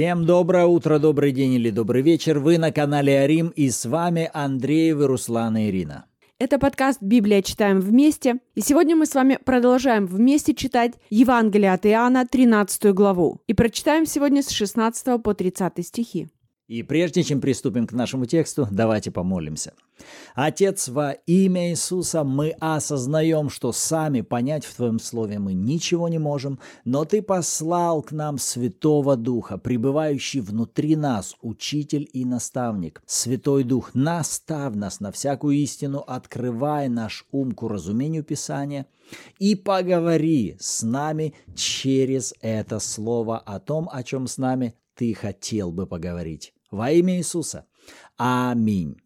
Всем доброе утро, добрый день или добрый вечер. Вы на канале Арим и с вами Андреев, Руслан и Ирина. Это подкаст «Библия. Читаем вместе». И сегодня мы с вами продолжаем вместе читать Евангелие от Иоанна, 13 главу. И прочитаем сегодня с 16 по 30 стихи. И прежде чем приступим к нашему тексту, давайте помолимся. Отец, во имя Иисуса мы осознаем, что сами понять в Твоем Слове мы ничего не можем, но Ты послал к нам Святого Духа, пребывающий внутри нас, учитель и наставник. Святой Дух, наставь нас на всякую истину, открывай наш ум к разумению Писания и поговори с нами через это Слово о том, о чем с нами Ты хотел бы поговорить. Во имя Иисуса. Аминь.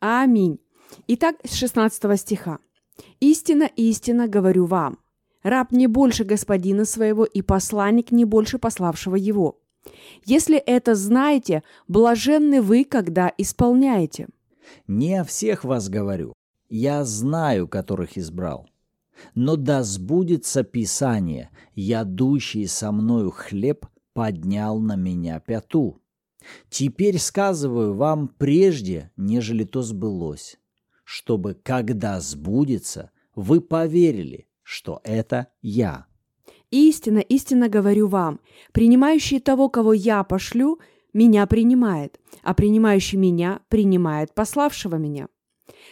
Аминь. Итак, с 16 стиха. «Истина, истина говорю вам, раб не больше господина своего и посланник не больше пославшего его. Если это знаете, блаженны вы, когда исполняете». «Не о всех вас говорю, я знаю, которых избрал. Но да сбудется Писание, ядущий со мною хлеб поднял на меня пяту». Теперь сказываю вам прежде, нежели то сбылось, чтобы, когда сбудется, вы поверили, что это я. Истинно, истинно говорю вам, принимающий того, кого я пошлю, меня принимает, а принимающий меня принимает пославшего меня.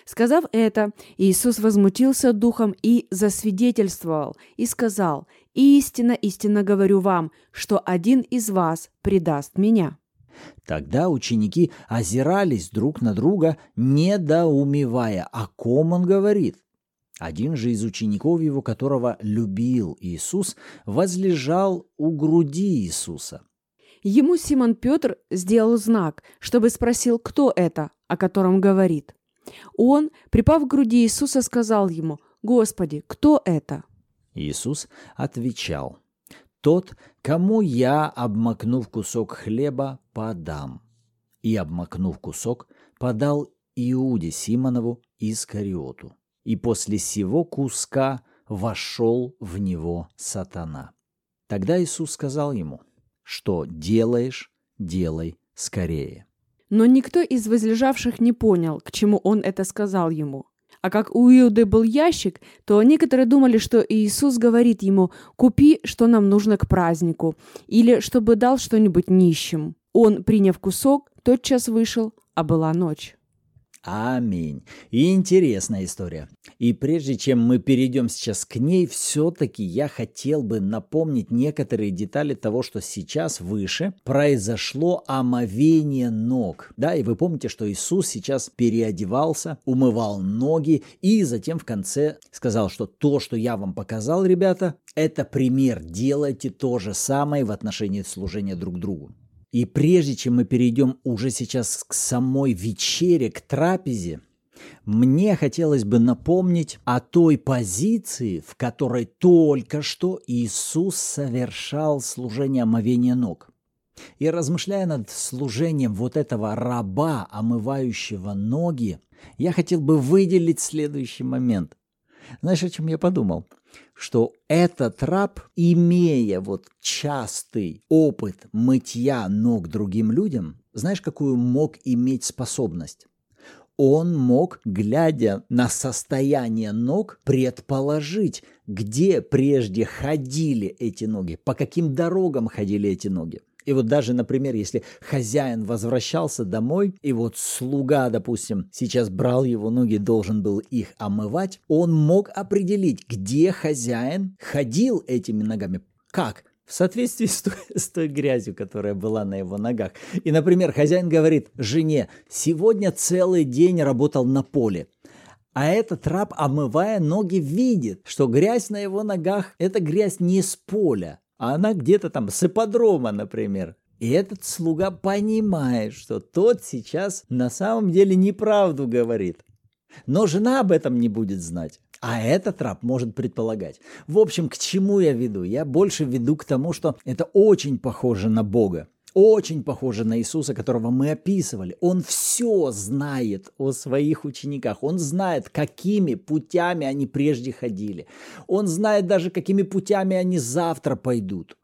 Сказав это, Иисус возмутился духом и засвидетельствовал, и сказал, «Истинно, истинно говорю вам, что один из вас предаст меня». Тогда ученики озирались друг на друга, недоумевая, о ком он говорит. Один же из учеников его, которого любил Иисус, возлежал у груди Иисуса. Ему Симон Петр сделал знак, чтобы спросил, кто это, о котором говорит. Он, припав к груди Иисуса, сказал ему, «Господи, кто это?» Иисус отвечал, тот, кому я, обмакнув кусок хлеба, подам. И, обмакнув кусок, подал Иуде Симонову Искариоту. И после сего куска вошел в него сатана. Тогда Иисус сказал ему, что делаешь, делай скорее. Но никто из возлежавших не понял, к чему он это сказал ему. А как у Иуды был ящик, то некоторые думали, что Иисус говорит ему «купи, что нам нужно к празднику» или чтобы дал что-нибудь нищим. Он, приняв кусок, тотчас вышел, а была ночь. Аминь. И интересная история. И прежде чем мы перейдем сейчас к ней, все-таки я хотел бы напомнить некоторые детали того, что сейчас выше произошло омовение ног. Да, и вы помните, что Иисус сейчас переодевался, умывал ноги и затем в конце сказал, что то, что я вам показал, ребята, это пример. Делайте то же самое в отношении служения друг другу. И прежде чем мы перейдем уже сейчас к самой вечере, к трапезе, мне хотелось бы напомнить о той позиции, в которой только что Иисус совершал служение омовения ног. И размышляя над служением вот этого раба, омывающего ноги, я хотел бы выделить следующий момент. Знаешь, о чем я подумал? Что этот раб, имея вот частый опыт мытья ног другим людям, знаешь, какую мог иметь способность? Он мог, глядя на состояние ног, предположить, где прежде ходили эти ноги, по каким дорогам ходили эти ноги. И вот даже, например, если хозяин возвращался домой, и вот слуга, допустим, сейчас брал его ноги, должен был их омывать, он мог определить, где хозяин ходил этими ногами. Как? в соответствии с той, с той грязью, которая была на его ногах. И, например, хозяин говорит жене, сегодня целый день работал на поле. А этот раб, омывая ноги, видит, что грязь на его ногах – это грязь не с поля, а она где-то там с ипподрома, например. И этот слуга понимает, что тот сейчас на самом деле неправду говорит. Но жена об этом не будет знать. А этот раб может предполагать. В общем, к чему я веду? Я больше веду к тому, что это очень похоже на Бога очень похоже на Иисуса, которого мы описывали. Он все знает о своих учениках. Он знает, какими путями они прежде ходили. Он знает даже, какими путями они завтра пойдут.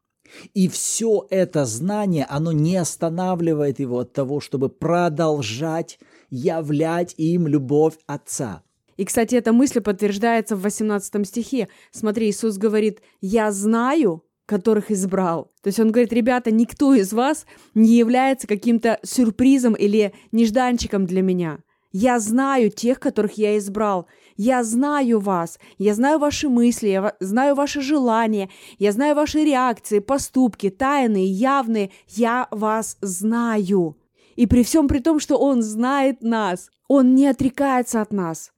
И все это знание, оно не останавливает его от того, чтобы продолжать являть им любовь Отца. И, кстати, эта мысль подтверждается в 18 стихе. Смотри, Иисус говорит, «Я знаю, которых избрал». То есть он говорит, ребята, никто из вас не является каким-то сюрпризом или нежданчиком для меня. Я знаю тех, которых я избрал. Я знаю вас. Я знаю ваши мысли, я знаю ваши желания, я знаю ваши реакции, поступки, тайные, явные. Я вас знаю. И при всем при том, что Он знает нас, Он не отрекается от нас.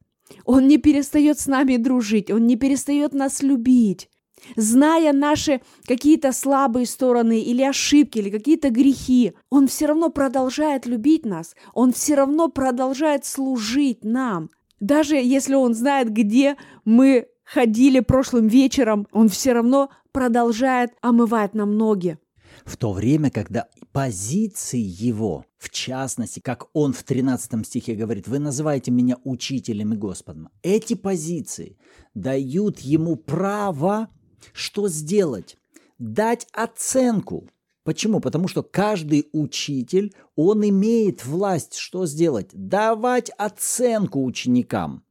Он не перестает с нами дружить, Он не перестает нас любить. Зная наши какие-то слабые стороны или ошибки, или какие-то грехи, Он все равно продолжает любить нас, Он все равно продолжает служить нам. Даже если Он знает, где мы ходили прошлым вечером, Он все равно продолжает омывать нам ноги. В то время, когда позиции его, в частности, как он в 13 стихе говорит, вы называете меня учителем и Господом. Эти позиции дают ему право что сделать? Дать оценку. Почему? Потому что каждый учитель, он имеет власть что сделать? Давать оценку ученикам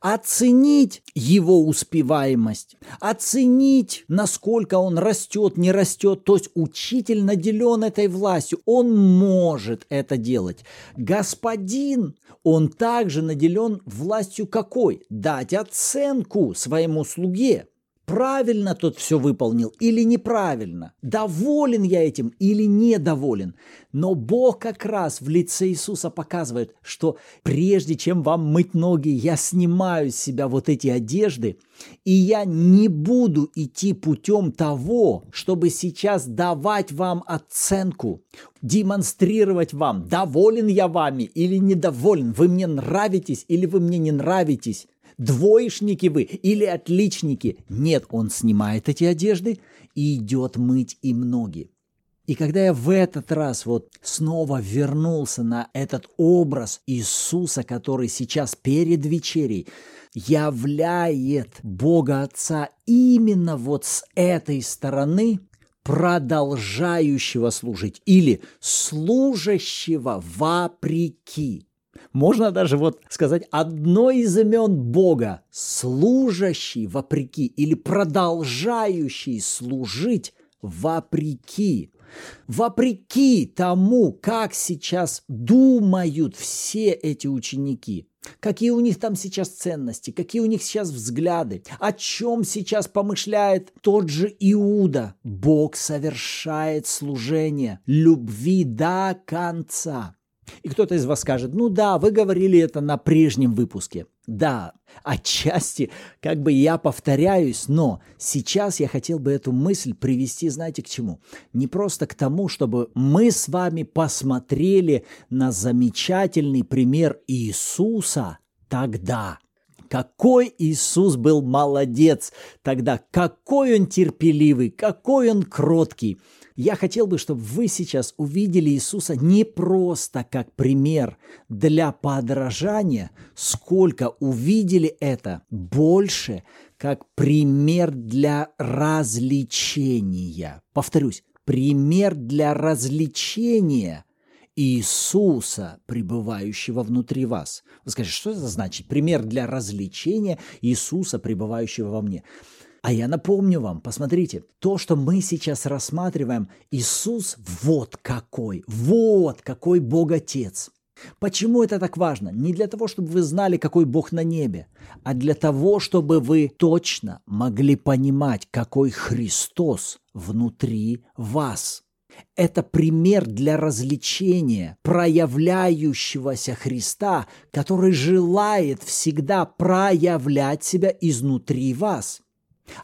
оценить его успеваемость, оценить, насколько он растет, не растет. То есть учитель наделен этой властью, он может это делать. Господин, он также наделен властью какой? Дать оценку своему слуге правильно тот все выполнил или неправильно, доволен я этим или недоволен. Но Бог как раз в лице Иисуса показывает, что прежде чем вам мыть ноги, я снимаю с себя вот эти одежды, и я не буду идти путем того, чтобы сейчас давать вам оценку, демонстрировать вам, доволен я вами или недоволен, вы мне нравитесь или вы мне не нравитесь двоечники вы или отличники. Нет, он снимает эти одежды и идет мыть им ноги. И когда я в этот раз вот снова вернулся на этот образ Иисуса, который сейчас перед вечерей являет Бога Отца именно вот с этой стороны, продолжающего служить или служащего вопреки. Можно даже вот сказать одно из имен Бога, служащий вопреки или продолжающий служить вопреки. Вопреки тому, как сейчас думают все эти ученики, какие у них там сейчас ценности, какие у них сейчас взгляды, о чем сейчас помышляет тот же Иуда. Бог совершает служение любви до конца. И кто-то из вас скажет, ну да, вы говорили это на прежнем выпуске. Да, отчасти как бы я повторяюсь, но сейчас я хотел бы эту мысль привести, знаете, к чему? Не просто к тому, чтобы мы с вами посмотрели на замечательный пример Иисуса тогда. Какой Иисус был молодец тогда, какой он терпеливый, какой он кроткий – я хотел бы, чтобы вы сейчас увидели Иисуса не просто как пример для подражания, сколько увидели это больше как пример для развлечения. Повторюсь, пример для развлечения Иисуса, пребывающего внутри вас. Вы скажете, что это значит? Пример для развлечения Иисуса, пребывающего во мне. А я напомню вам, посмотрите, то, что мы сейчас рассматриваем, Иисус вот какой, вот какой Бог Отец. Почему это так важно? Не для того, чтобы вы знали, какой Бог на небе, а для того, чтобы вы точно могли понимать, какой Христос внутри вас. Это пример для развлечения проявляющегося Христа, который желает всегда проявлять себя изнутри вас –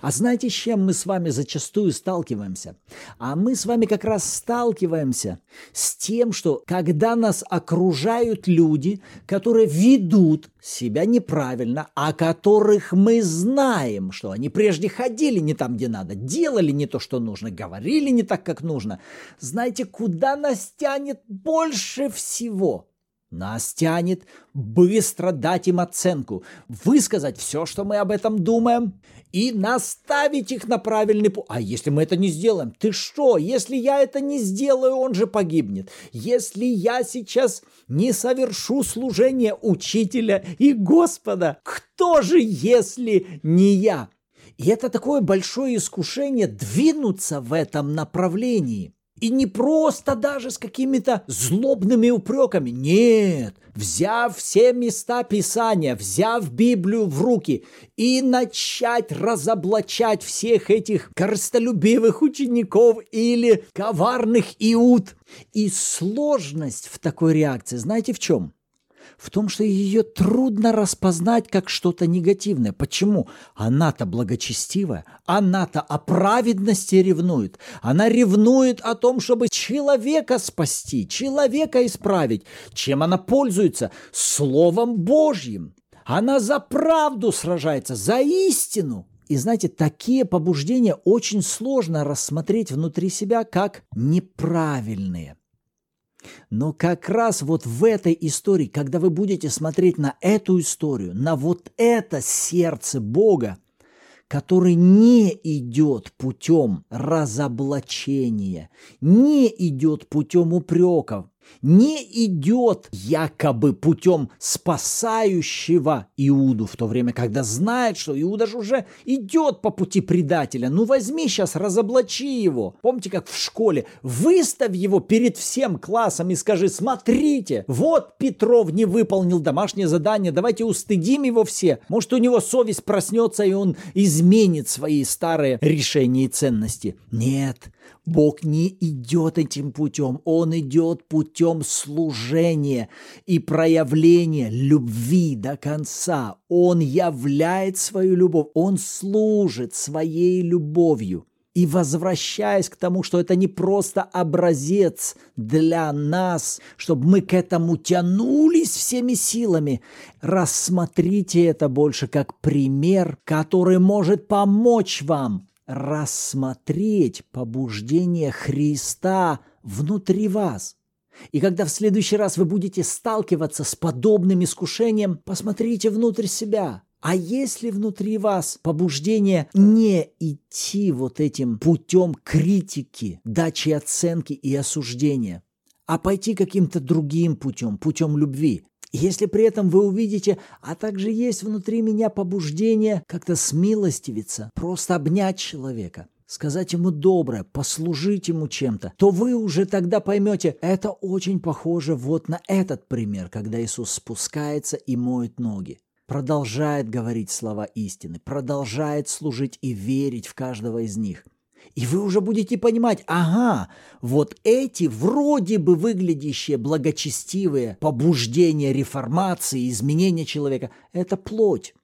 а знаете, с чем мы с вами зачастую сталкиваемся? А мы с вами как раз сталкиваемся с тем, что когда нас окружают люди, которые ведут себя неправильно, о которых мы знаем, что они прежде ходили не там, где надо, делали не то, что нужно, говорили не так, как нужно, знаете, куда нас тянет больше всего? Нас тянет быстро дать им оценку, высказать все, что мы об этом думаем, и наставить их на правильный путь. А если мы это не сделаем? Ты что? Если я это не сделаю, он же погибнет. Если я сейчас не совершу служение учителя и Господа, кто же, если не я? И это такое большое искушение двинуться в этом направлении – и не просто даже с какими-то злобными упреками. Нет, взяв все места Писания, взяв Библию в руки и начать разоблачать всех этих корыстолюбивых учеников или коварных иуд. И сложность в такой реакции, знаете в чем? В том, что ее трудно распознать как что-то негативное. Почему? Она-то благочестивая, она-то о праведности ревнует. Она ревнует о том, чтобы человека спасти, человека исправить. Чем она пользуется? Словом Божьим. Она за правду сражается, за истину. И знаете, такие побуждения очень сложно рассмотреть внутри себя как неправильные. Но как раз вот в этой истории, когда вы будете смотреть на эту историю, на вот это сердце Бога, который не идет путем разоблачения, не идет путем упреков, не идет якобы путем спасающего Иуду, в то время, когда знает, что Иуда же уже идет по пути предателя. Ну возьми сейчас, разоблачи его. Помните, как в школе? Выставь его перед всем классом и скажи, смотрите, вот Петров не выполнил домашнее задание, давайте устыдим его все. Может, у него совесть проснется, и он изменит свои старые решения и ценности. Нет, Бог не идет этим путем, Он идет путем служения и проявления любви до конца. Он являет свою любовь, Он служит своей любовью. И возвращаясь к тому, что это не просто образец для нас, чтобы мы к этому тянулись всеми силами, рассмотрите это больше как пример, который может помочь вам рассмотреть побуждение Христа внутри вас. И когда в следующий раз вы будете сталкиваться с подобным искушением, посмотрите внутрь себя. А если внутри вас побуждение не идти вот этим путем критики, дачи оценки и осуждения, а пойти каким-то другим путем, путем любви, если при этом вы увидите, а также есть внутри меня побуждение как-то смилостивиться, просто обнять человека, сказать ему доброе, послужить ему чем-то, то вы уже тогда поймете, это очень похоже вот на этот пример, когда Иисус спускается и моет ноги продолжает говорить слова истины, продолжает служить и верить в каждого из них. И вы уже будете понимать, ага, вот эти вроде бы выглядящие благочестивые побуждения реформации, изменения человека – это плоть.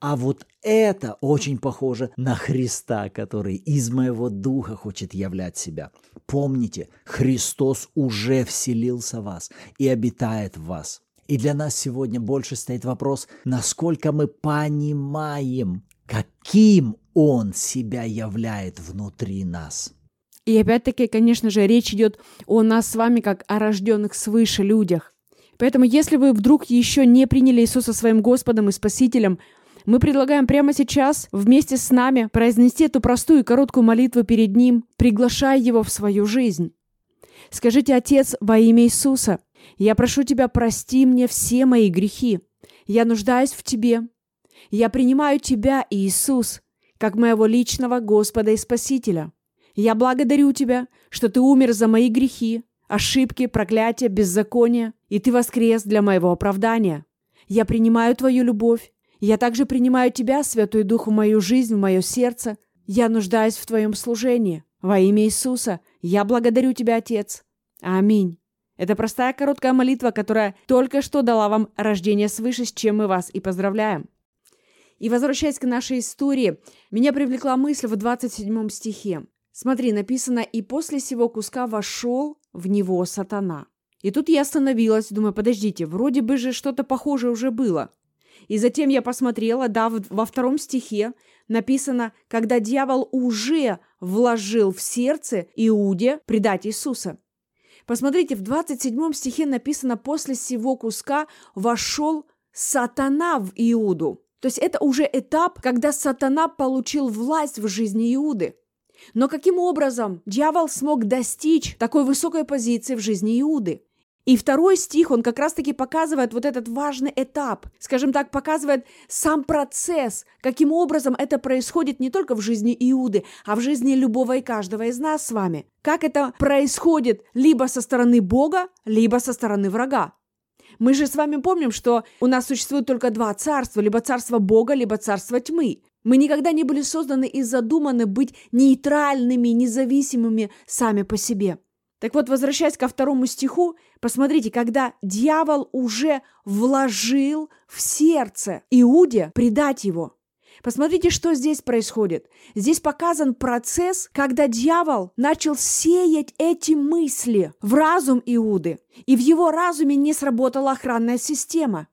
А вот это очень похоже на Христа, который из моего духа хочет являть себя. Помните, Христос уже вселился в вас и обитает в вас. И для нас сегодня больше стоит вопрос, насколько мы понимаем, каким Он себя являет внутри нас. И опять-таки, конечно же, речь идет о нас с вами как о рожденных свыше людях. Поэтому, если вы вдруг еще не приняли Иисуса своим Господом и Спасителем, мы предлагаем прямо сейчас вместе с нами произнести эту простую и короткую молитву перед Ним, приглашая Его в свою жизнь. Скажите, Отец, во имя Иисуса, я прошу Тебя, прости мне все мои грехи. Я нуждаюсь в Тебе. Я принимаю Тебя, Иисус, как моего личного Господа и Спасителя. Я благодарю Тебя, что Ты умер за мои грехи, ошибки, проклятия, беззакония, и Ты воскрес для моего оправдания. Я принимаю Твою любовь. Я также принимаю Тебя, Святой Дух, в мою жизнь, в мое сердце. Я нуждаюсь в Твоем служении. Во имя Иисуса я благодарю Тебя, Отец. Аминь. Это простая короткая молитва, которая только что дала вам рождение свыше, с чем мы вас и поздравляем. И возвращаясь к нашей истории, меня привлекла мысль в 27 стихе. Смотри, написано «И после сего куска вошел в него сатана». И тут я остановилась, думаю, подождите, вроде бы же что-то похожее уже было. И затем я посмотрела, да, во втором стихе написано, когда дьявол уже вложил в сердце Иуде предать Иисуса. Посмотрите, в 27 стихе написано «после сего куска вошел сатана в Иуду». То есть это уже этап, когда сатана получил власть в жизни Иуды. Но каким образом дьявол смог достичь такой высокой позиции в жизни Иуды? И второй стих, он как раз-таки показывает вот этот важный этап, скажем так, показывает сам процесс, каким образом это происходит не только в жизни Иуды, а в жизни любого и каждого из нас с вами. Как это происходит либо со стороны Бога, либо со стороны врага. Мы же с вами помним, что у нас существует только два царства, либо царство Бога, либо царство тьмы. Мы никогда не были созданы и задуманы быть нейтральными, независимыми сами по себе. Так вот, возвращаясь ко второму стиху, посмотрите, когда дьявол уже вложил в сердце Иуде предать его. Посмотрите, что здесь происходит. Здесь показан процесс, когда дьявол начал сеять эти мысли в разум Иуды, и в его разуме не сработала охранная система.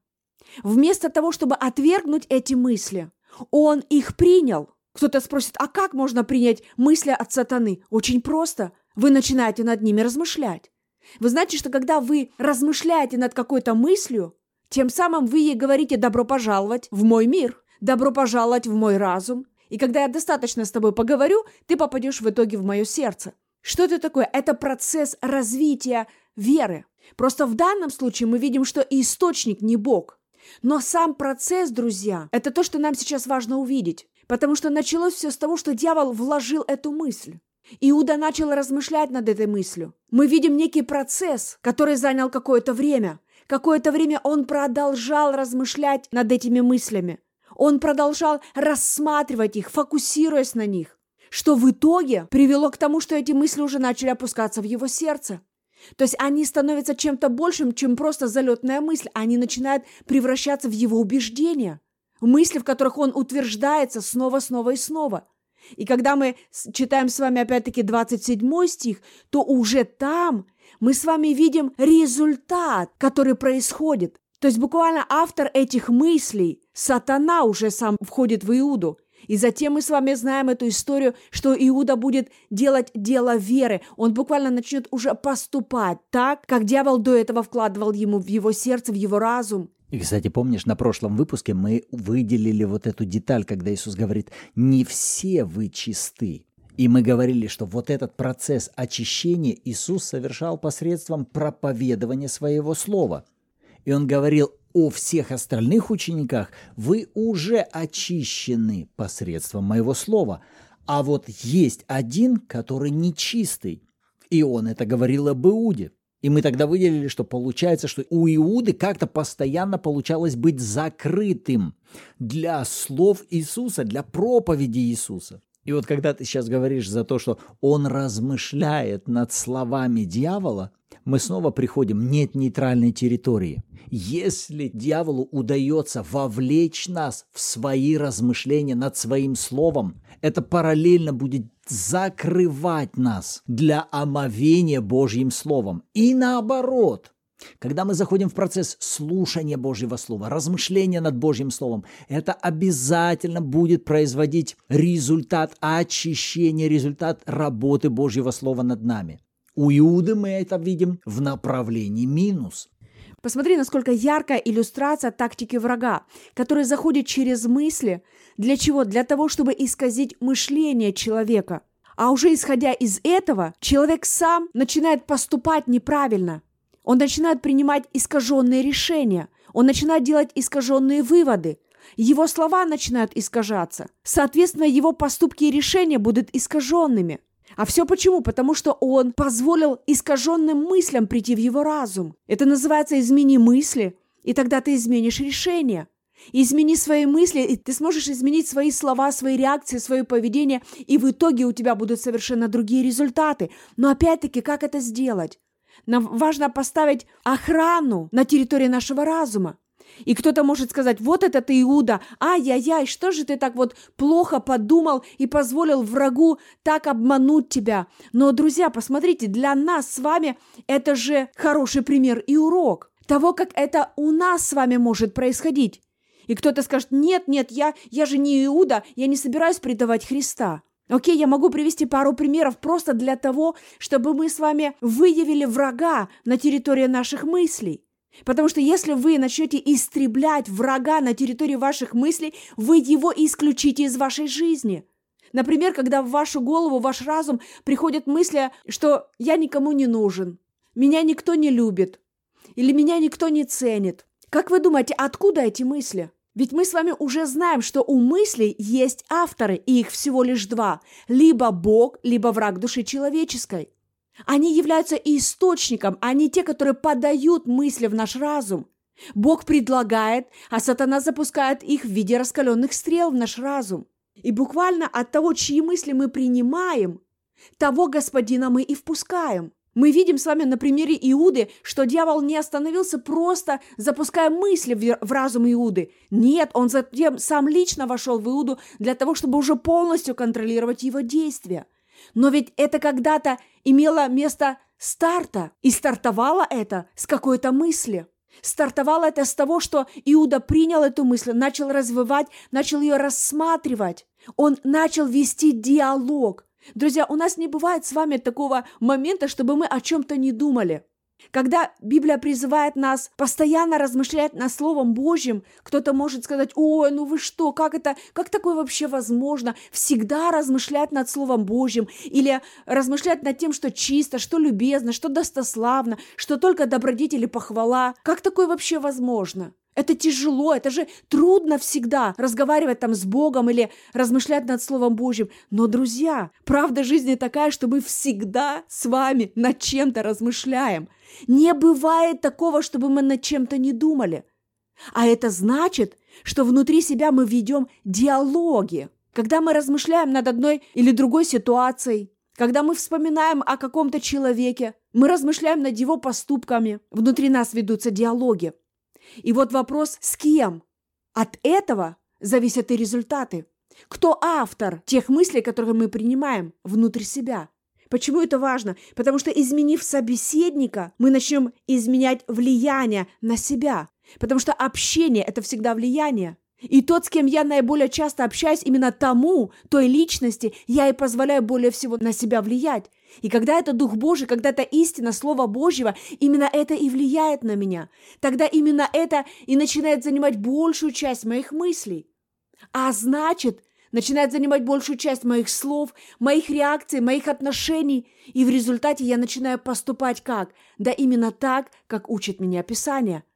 Вместо того, чтобы отвергнуть эти мысли, он их принял. Кто-то спросит, а как можно принять мысли от сатаны? Очень просто – вы начинаете над ними размышлять. Вы знаете, что когда вы размышляете над какой-то мыслью, тем самым вы ей говорите «добро пожаловать в мой мир», «добро пожаловать в мой разум». И когда я достаточно с тобой поговорю, ты попадешь в итоге в мое сердце. Что это такое? Это процесс развития веры. Просто в данном случае мы видим, что источник не Бог. Но сам процесс, друзья, это то, что нам сейчас важно увидеть. Потому что началось все с того, что дьявол вложил эту мысль. Иуда начал размышлять над этой мыслью. Мы видим некий процесс, который занял какое-то время. Какое-то время он продолжал размышлять над этими мыслями. Он продолжал рассматривать их, фокусируясь на них, что в итоге привело к тому, что эти мысли уже начали опускаться в его сердце. То есть они становятся чем-то большим, чем просто залетная мысль. Они начинают превращаться в его убеждения. Мысли, в которых он утверждается снова, снова и снова – и когда мы читаем с вами опять-таки 27 стих, то уже там мы с вами видим результат, который происходит. То есть буквально автор этих мыслей, сатана уже сам входит в Иуду. И затем мы с вами знаем эту историю, что Иуда будет делать дело веры. Он буквально начнет уже поступать так, как дьявол до этого вкладывал ему в его сердце, в его разум. И, кстати, помнишь, на прошлом выпуске мы выделили вот эту деталь, когда Иисус говорит, не все вы чисты. И мы говорили, что вот этот процесс очищения Иисус совершал посредством проповедования своего слова. И он говорил о всех остальных учениках, вы уже очищены посредством моего слова. А вот есть один, который нечистый. И он это говорил об Иуде. И мы тогда выделили, что получается, что у Иуды как-то постоянно получалось быть закрытым для слов Иисуса, для проповеди Иисуса. И вот когда ты сейчас говоришь за то, что он размышляет над словами дьявола, мы снова приходим, нет нейтральной территории. Если дьяволу удается вовлечь нас в свои размышления над своим словом, это параллельно будет закрывать нас для омовения Божьим Словом. И наоборот, когда мы заходим в процесс слушания Божьего Слова, размышления над Божьим Словом, это обязательно будет производить результат очищения, результат работы Божьего Слова над нами. У Иуды мы это видим в направлении минус. Посмотри, насколько яркая иллюстрация тактики врага, который заходит через мысли. Для чего? Для того, чтобы исказить мышление человека. А уже исходя из этого, человек сам начинает поступать неправильно. Он начинает принимать искаженные решения. Он начинает делать искаженные выводы. Его слова начинают искажаться. Соответственно, его поступки и решения будут искаженными. А все почему? Потому что он позволил искаженным мыслям прийти в его разум. Это называется «измени мысли», и тогда ты изменишь решение. Измени свои мысли, и ты сможешь изменить свои слова, свои реакции, свое поведение, и в итоге у тебя будут совершенно другие результаты. Но опять-таки, как это сделать? Нам важно поставить охрану на территории нашего разума. И кто-то может сказать, вот это ты Иуда, ай-яй-яй, что же ты так вот плохо подумал и позволил врагу так обмануть тебя. Но, друзья, посмотрите, для нас с вами это же хороший пример и урок того, как это у нас с вами может происходить. И кто-то скажет, нет, нет, я, я же не Иуда, я не собираюсь предавать Христа. Окей, я могу привести пару примеров просто для того, чтобы мы с вами выявили врага на территории наших мыслей. Потому что если вы начнете истреблять врага на территории ваших мыслей, вы его исключите из вашей жизни. Например, когда в вашу голову, в ваш разум приходят мысли, что «я никому не нужен», «меня никто не любит» или «меня никто не ценит». Как вы думаете, откуда эти мысли? Ведь мы с вами уже знаем, что у мыслей есть авторы, и их всего лишь два. Либо Бог, либо враг души человеческой. Они являются источником, а не те, которые подают мысли в наш разум. Бог предлагает, а сатана запускает их в виде раскаленных стрел в наш разум. И буквально от того, чьи мысли мы принимаем, того господина мы и впускаем. Мы видим с вами на примере Иуды, что дьявол не остановился просто запуская мысли в разум Иуды. Нет, он затем сам лично вошел в Иуду для того, чтобы уже полностью контролировать его действия. Но ведь это когда-то имело место старта, и стартовало это с какой-то мысли. Стартовало это с того, что Иуда принял эту мысль, начал развивать, начал ее рассматривать. Он начал вести диалог. Друзья, у нас не бывает с вами такого момента, чтобы мы о чем-то не думали. Когда Библия призывает нас постоянно размышлять над Словом Божьим, кто-то может сказать, ой, ну вы что, как это, как такое вообще возможно? Всегда размышлять над Словом Божьим или размышлять над тем, что чисто, что любезно, что достославно, что только добродетели похвала. Как такое вообще возможно? Это тяжело, это же трудно всегда разговаривать там с Богом или размышлять над Словом Божьим. Но, друзья, правда жизни такая, что мы всегда с вами над чем-то размышляем. Не бывает такого, чтобы мы над чем-то не думали. А это значит, что внутри себя мы ведем диалоги. Когда мы размышляем над одной или другой ситуацией, когда мы вспоминаем о каком-то человеке, мы размышляем над его поступками, внутри нас ведутся диалоги. И вот вопрос «с кем?» От этого зависят и результаты. Кто автор тех мыслей, которые мы принимаем внутрь себя? Почему это важно? Потому что, изменив собеседника, мы начнем изменять влияние на себя. Потому что общение – это всегда влияние. И тот, с кем я наиболее часто общаюсь, именно тому, той личности, я и позволяю более всего на себя влиять. И когда это Дух Божий, когда это истина, Слово Божьего, именно это и влияет на меня. Тогда именно это и начинает занимать большую часть моих мыслей. А значит, начинает занимать большую часть моих слов, моих реакций, моих отношений, и в результате я начинаю поступать как? Да именно так, как учит меня Писание –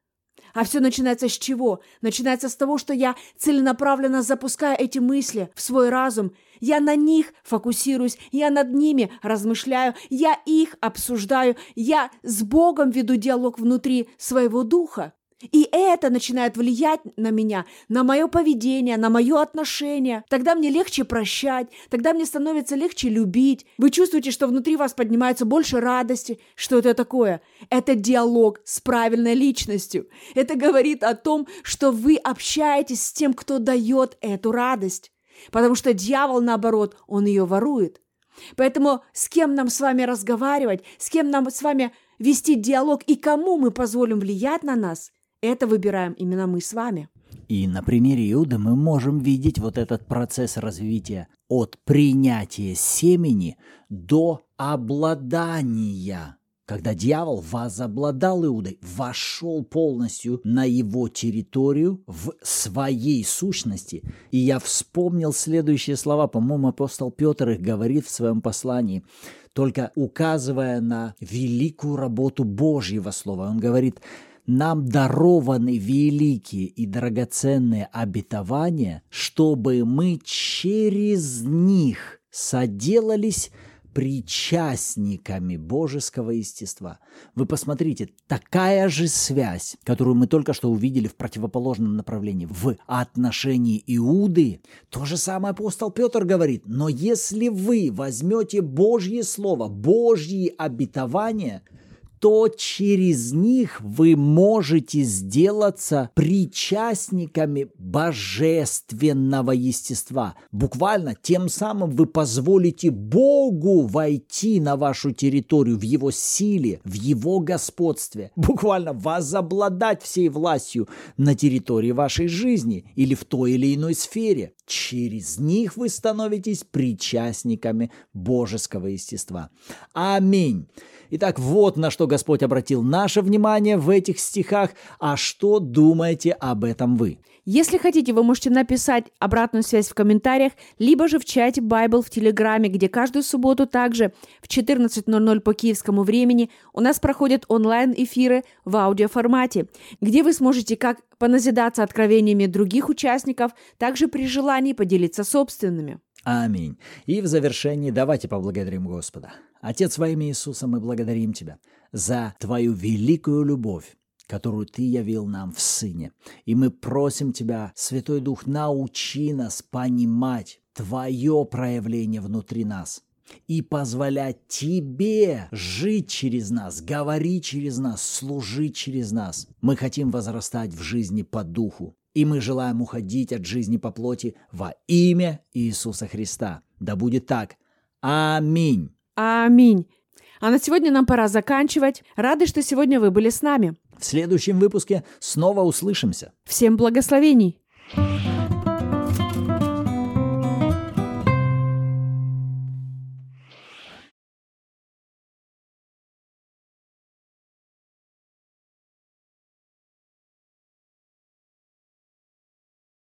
а все начинается с чего? Начинается с того, что я целенаправленно запускаю эти мысли в свой разум. Я на них фокусируюсь, я над ними размышляю, я их обсуждаю, я с Богом веду диалог внутри своего духа. И это начинает влиять на меня, на мое поведение, на мое отношение. Тогда мне легче прощать, тогда мне становится легче любить. Вы чувствуете, что внутри вас поднимается больше радости. Что это такое? Это диалог с правильной личностью. Это говорит о том, что вы общаетесь с тем, кто дает эту радость. Потому что дьявол, наоборот, он ее ворует. Поэтому с кем нам с вами разговаривать, с кем нам с вами вести диалог и кому мы позволим влиять на нас – это выбираем именно мы с вами. И на примере Иуды мы можем видеть вот этот процесс развития от принятия семени до обладания. Когда дьявол возобладал Иудой, вошел полностью на его территорию в своей сущности. И я вспомнил следующие слова, по-моему, апостол Петр их говорит в своем послании, только указывая на великую работу Божьего Слова. Он говорит, нам дарованы великие и драгоценные обетования, чтобы мы через них соделались причастниками божеского естества. Вы посмотрите, такая же связь, которую мы только что увидели в противоположном направлении, в отношении Иуды, то же самое апостол Петр говорит, но если вы возьмете Божье Слово, Божьи обетования – то через них вы можете сделаться причастниками божественного естества. Буквально тем самым вы позволите Богу войти на вашу территорию в его силе, в его господстве. Буквально возобладать всей властью на территории вашей жизни или в той или иной сфере. Через них вы становитесь причастниками божеского естества. Аминь. Итак, вот на что Господь обратил наше внимание в этих стихах. А что думаете об этом вы? Если хотите, вы можете написать обратную связь в комментариях, либо же в чате Bible в Телеграме, где каждую субботу также в 14.00 по киевскому времени у нас проходят онлайн-эфиры в аудиоформате, где вы сможете как поназидаться откровениями других участников, также при желании поделиться собственными. Аминь. И в завершении давайте поблагодарим Господа. Отец, во имя Иисуса мы благодарим Тебя за Твою великую любовь, которую Ты явил нам в Сыне. И мы просим Тебя, Святой Дух, научи нас понимать Твое проявление внутри нас и позволять Тебе жить через нас, говорить через нас, служить через нас. Мы хотим возрастать в жизни по духу, и мы желаем уходить от жизни по плоти во имя Иисуса Христа. Да будет так. Аминь. Аминь. А на сегодня нам пора заканчивать. Рады, что сегодня вы были с нами. В следующем выпуске снова услышимся. Всем благословений. thank